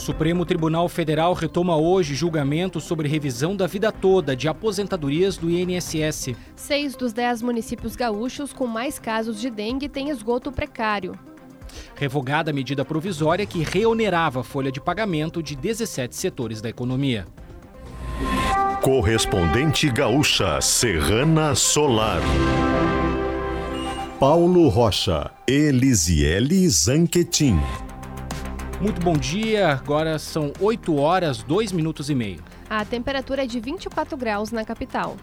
Supremo Tribunal Federal retoma hoje julgamento sobre revisão da vida toda de aposentadorias do INSS. Seis dos dez municípios gaúchos com mais casos de dengue têm esgoto precário. Revogada a medida provisória que reonerava a folha de pagamento de 17 setores da economia. Correspondente gaúcha Serrana Solar. Paulo Rocha, Elisiele Zanquetin. Muito bom dia, agora são 8 horas, 2 minutos e meio. A temperatura é de 24 graus na capital.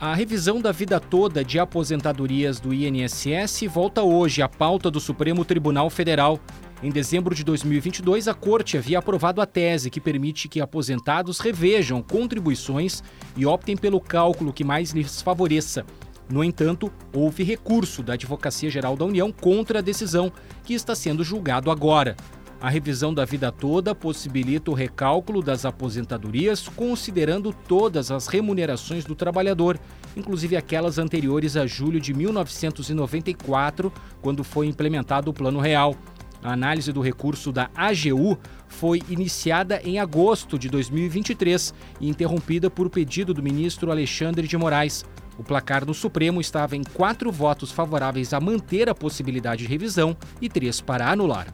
A revisão da vida toda de aposentadorias do INSS volta hoje à pauta do Supremo Tribunal Federal. Em dezembro de 2022, a Corte havia aprovado a tese que permite que aposentados revejam contribuições e optem pelo cálculo que mais lhes favoreça. No entanto, houve recurso da Advocacia Geral da União contra a decisão, que está sendo julgado agora. A revisão da vida toda possibilita o recálculo das aposentadorias, considerando todas as remunerações do trabalhador, inclusive aquelas anteriores a julho de 1994, quando foi implementado o Plano Real. A análise do recurso da AGU foi iniciada em agosto de 2023 e interrompida por pedido do ministro Alexandre de Moraes. O placar no Supremo estava em quatro votos favoráveis a manter a possibilidade de revisão e três para anular.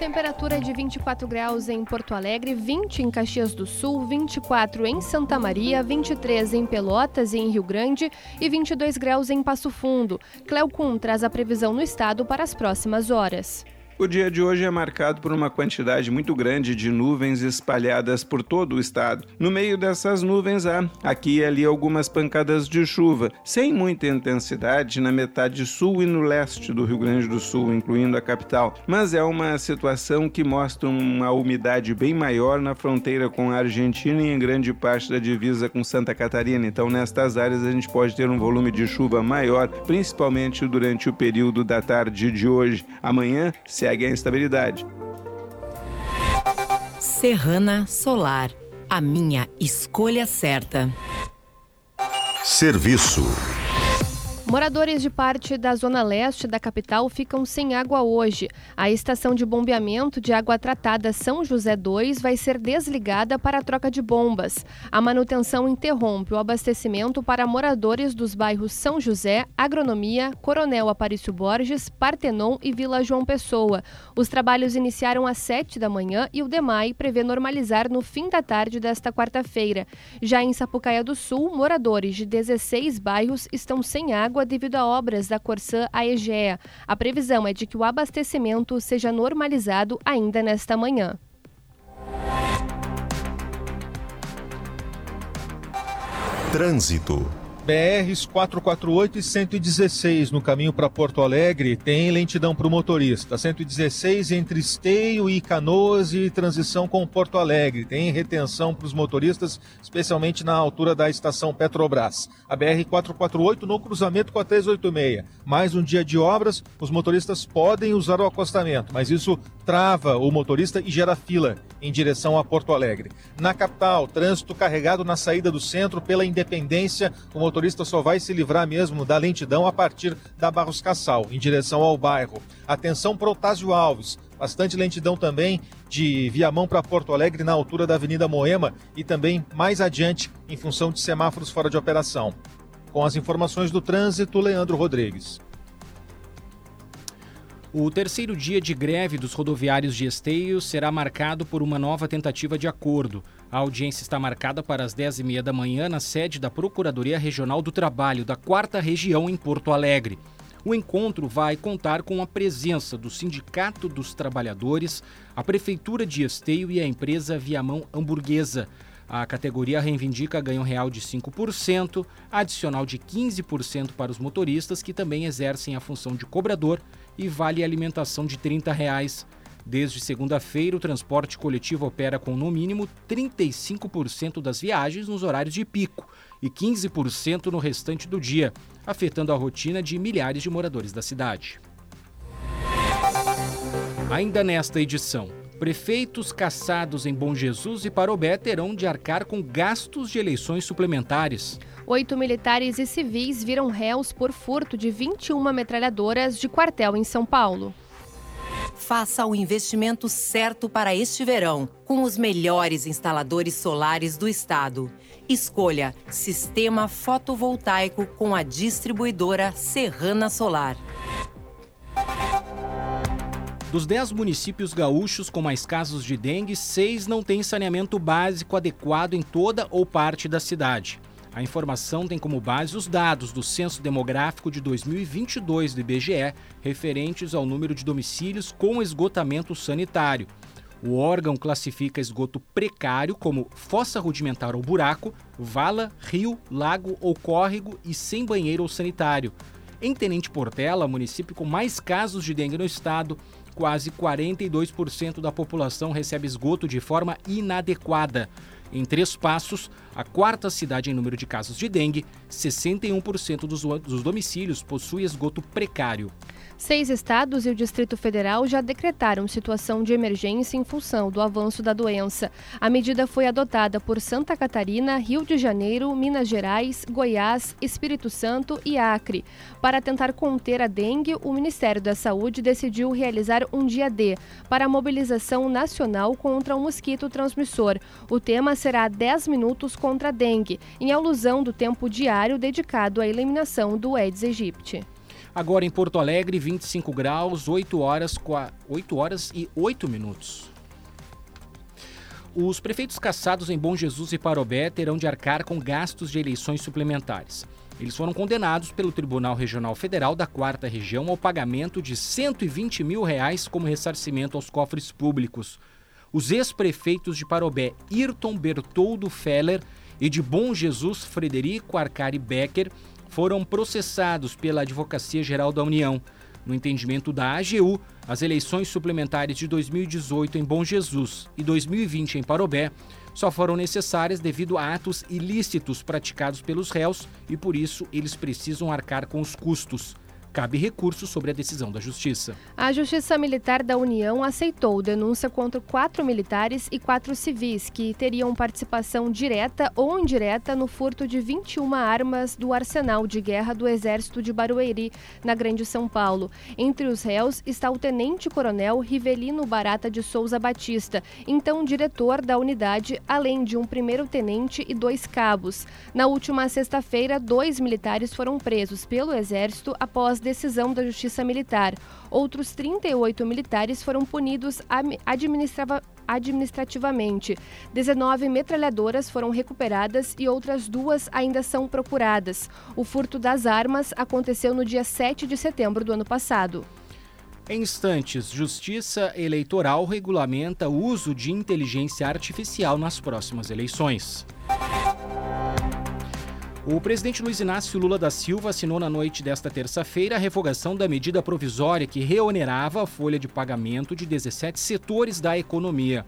Temperatura de 24 graus em Porto Alegre, 20 em Caxias do Sul, 24 em Santa Maria, 23 em Pelotas e em Rio Grande e 22 graus em Passo Fundo. Cleocum traz a previsão no estado para as próximas horas. O dia de hoje é marcado por uma quantidade muito grande de nuvens espalhadas por todo o estado. No meio dessas nuvens há aqui e ali algumas pancadas de chuva, sem muita intensidade na metade sul e no leste do Rio Grande do Sul, incluindo a capital. Mas é uma situação que mostra uma umidade bem maior na fronteira com a Argentina e em grande parte da divisa com Santa Catarina. Então, nestas áreas a gente pode ter um volume de chuva maior, principalmente durante o período da tarde de hoje. Amanhã se segue a instabilidade. Serrana Solar, a minha escolha certa. Serviço. Moradores de parte da zona leste da capital ficam sem água hoje. A estação de bombeamento de água tratada São José 2 vai ser desligada para a troca de bombas. A manutenção interrompe o abastecimento para moradores dos bairros São José, Agronomia, Coronel Aparício Borges, Partenon e Vila João Pessoa. Os trabalhos iniciaram às 7 da manhã e o DEMAI prevê normalizar no fim da tarde desta quarta-feira. Já em Sapucaia do Sul, moradores de 16 bairros estão sem água água devido a obras da Corsã à Egea. A previsão é de que o abastecimento seja normalizado ainda nesta manhã. Trânsito. BRs 448 e 116 no caminho para Porto Alegre tem lentidão para o motorista. 116 entre Esteio e Canoas e transição com Porto Alegre. Tem retenção para os motoristas, especialmente na altura da estação Petrobras. A BR 448 no cruzamento com a 386. Mais um dia de obras, os motoristas podem usar o acostamento, mas isso trava o motorista e gera fila em direção a Porto Alegre. Na capital, trânsito carregado na saída do centro pela Independência. O motorista só vai se livrar mesmo da lentidão a partir da Barros Cassal, em direção ao bairro. Atenção para Otásio Alves. Bastante lentidão também de Viamão para Porto Alegre na altura da Avenida Moema e também mais adiante em função de semáforos fora de operação. Com as informações do trânsito, Leandro Rodrigues. O terceiro dia de greve dos rodoviários de Esteio será marcado por uma nova tentativa de acordo. A audiência está marcada para as 10h30 da manhã na sede da Procuradoria Regional do Trabalho da 4 Região em Porto Alegre. O encontro vai contar com a presença do Sindicato dos Trabalhadores, a Prefeitura de Esteio e a empresa Viamão Hamburguesa. A categoria reivindica ganho real de 5%, adicional de 15% para os motoristas que também exercem a função de cobrador e vale alimentação de 30 reais. Desde segunda-feira, o transporte coletivo opera com no mínimo 35% das viagens nos horários de pico e 15% no restante do dia, afetando a rotina de milhares de moradores da cidade. Ainda nesta edição, prefeitos caçados em Bom Jesus e Parobé terão de arcar com gastos de eleições suplementares. Oito militares e civis viram réus por furto de 21 metralhadoras de quartel em São Paulo. Faça o investimento certo para este verão, com os melhores instaladores solares do estado. Escolha Sistema Fotovoltaico com a distribuidora Serrana Solar. Dos 10 municípios gaúchos com mais casos de dengue, seis não têm saneamento básico adequado em toda ou parte da cidade. A informação tem como base os dados do Censo Demográfico de 2022 do IBGE, referentes ao número de domicílios com esgotamento sanitário. O órgão classifica esgoto precário como fossa rudimentar ou buraco, vala, rio, lago ou córrego e sem banheiro ou sanitário. Em Tenente Portela, município com mais casos de dengue no estado, quase 42% da população recebe esgoto de forma inadequada. Em Três Passos, a quarta cidade em número de casos de dengue, 61% dos, domicílios possui esgoto precário. Seis estados e o Distrito Federal já decretaram situação de emergência em função do avanço da doença. A medida foi adotada por Santa Catarina, Rio de Janeiro, Minas Gerais, Goiás, Espírito Santo e Acre. Para tentar conter a dengue, o Ministério da Saúde decidiu realizar um dia D para a mobilização nacional contra o mosquito transmissor. O tema será 10 minutos contra a dengue, em alusão do tempo diário dedicado à eliminação do Aedes aegypti. Agora em Porto Alegre, 25 graus, 8 horas, 8 horas e 8 minutos. Os prefeitos caçados em Bom Jesus e Parobé terão de arcar com gastos de eleições suplementares. Eles foram condenados pelo Tribunal Regional Federal da Quarta Região ao pagamento de 120 mil reais como ressarcimento aos cofres públicos. Os ex-prefeitos de Parobé, Irton Bertoldo Feller, e de Bom Jesus, Frederico Arcari Becker, foram processados pela Advocacia Geral da União. No entendimento da AGU, as eleições suplementares de 2018 em Bom Jesus e 2020 em Parobé só foram necessárias devido a atos ilícitos praticados pelos réus e por isso eles precisam arcar com os custos cabe recurso sobre a decisão da Justiça. A Justiça Militar da União aceitou denúncia contra quatro militares e quatro civis que teriam participação direta ou indireta no furto de 21 armas do arsenal de guerra do Exército de Barueri, na Grande São Paulo. Entre os réus está o tenente-coronel Rivelino Barata de Souza Batista, então diretor da unidade, além de um primeiro-tenente e dois cabos. Na última sexta-feira, dois militares foram presos pelo Exército após decisão da Justiça Militar. Outros 38 militares foram punidos administrativamente. 19 metralhadoras foram recuperadas e outras duas ainda são procuradas. O furto das armas aconteceu no dia 7 de setembro do ano passado. Em instantes, Justiça Eleitoral regulamenta o uso de inteligência artificial nas próximas eleições. O presidente Luiz Inácio Lula da Silva assinou na noite desta terça-feira a revogação da medida provisória que reonerava a folha de pagamento de 17 setores da economia.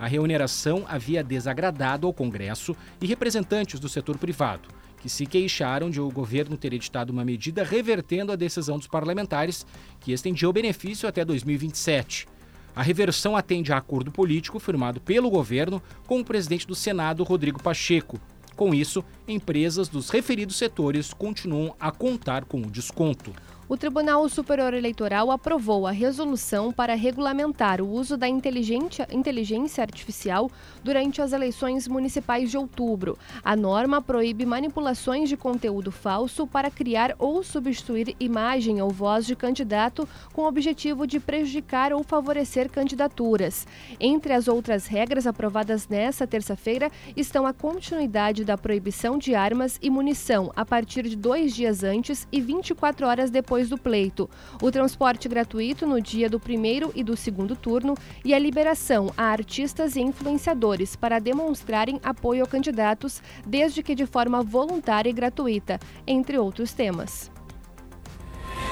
A reoneração havia desagradado ao Congresso e representantes do setor privado, que se queixaram de o governo ter editado uma medida revertendo a decisão dos parlamentares, que estendia o benefício até 2027. A reversão atende a acordo político firmado pelo governo com o presidente do Senado, Rodrigo Pacheco, com isso, empresas dos referidos setores continuam a contar com o desconto o Tribunal Superior Eleitoral aprovou a resolução para regulamentar o uso da inteligência artificial durante as eleições municipais de outubro. A norma proíbe manipulações de conteúdo falso para criar ou substituir imagem ou voz de candidato com o objetivo de prejudicar ou favorecer candidaturas. Entre as outras regras aprovadas nesta terça-feira estão a continuidade da proibição de armas e munição a partir de dois dias antes e 24 horas depois depois do pleito, o transporte gratuito no dia do primeiro e do segundo turno e a liberação a artistas e influenciadores para demonstrarem apoio a candidatos, desde que de forma voluntária e gratuita, entre outros temas.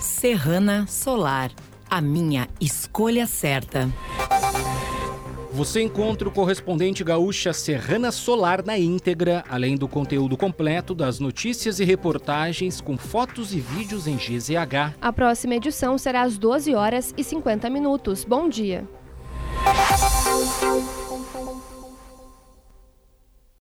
Serrana Solar, a minha escolha certa. Você encontra o correspondente gaúcha Serrana Solar na íntegra, além do conteúdo completo das notícias e reportagens com fotos e vídeos em GZH. A próxima edição será às 12 horas e 50 minutos. Bom dia.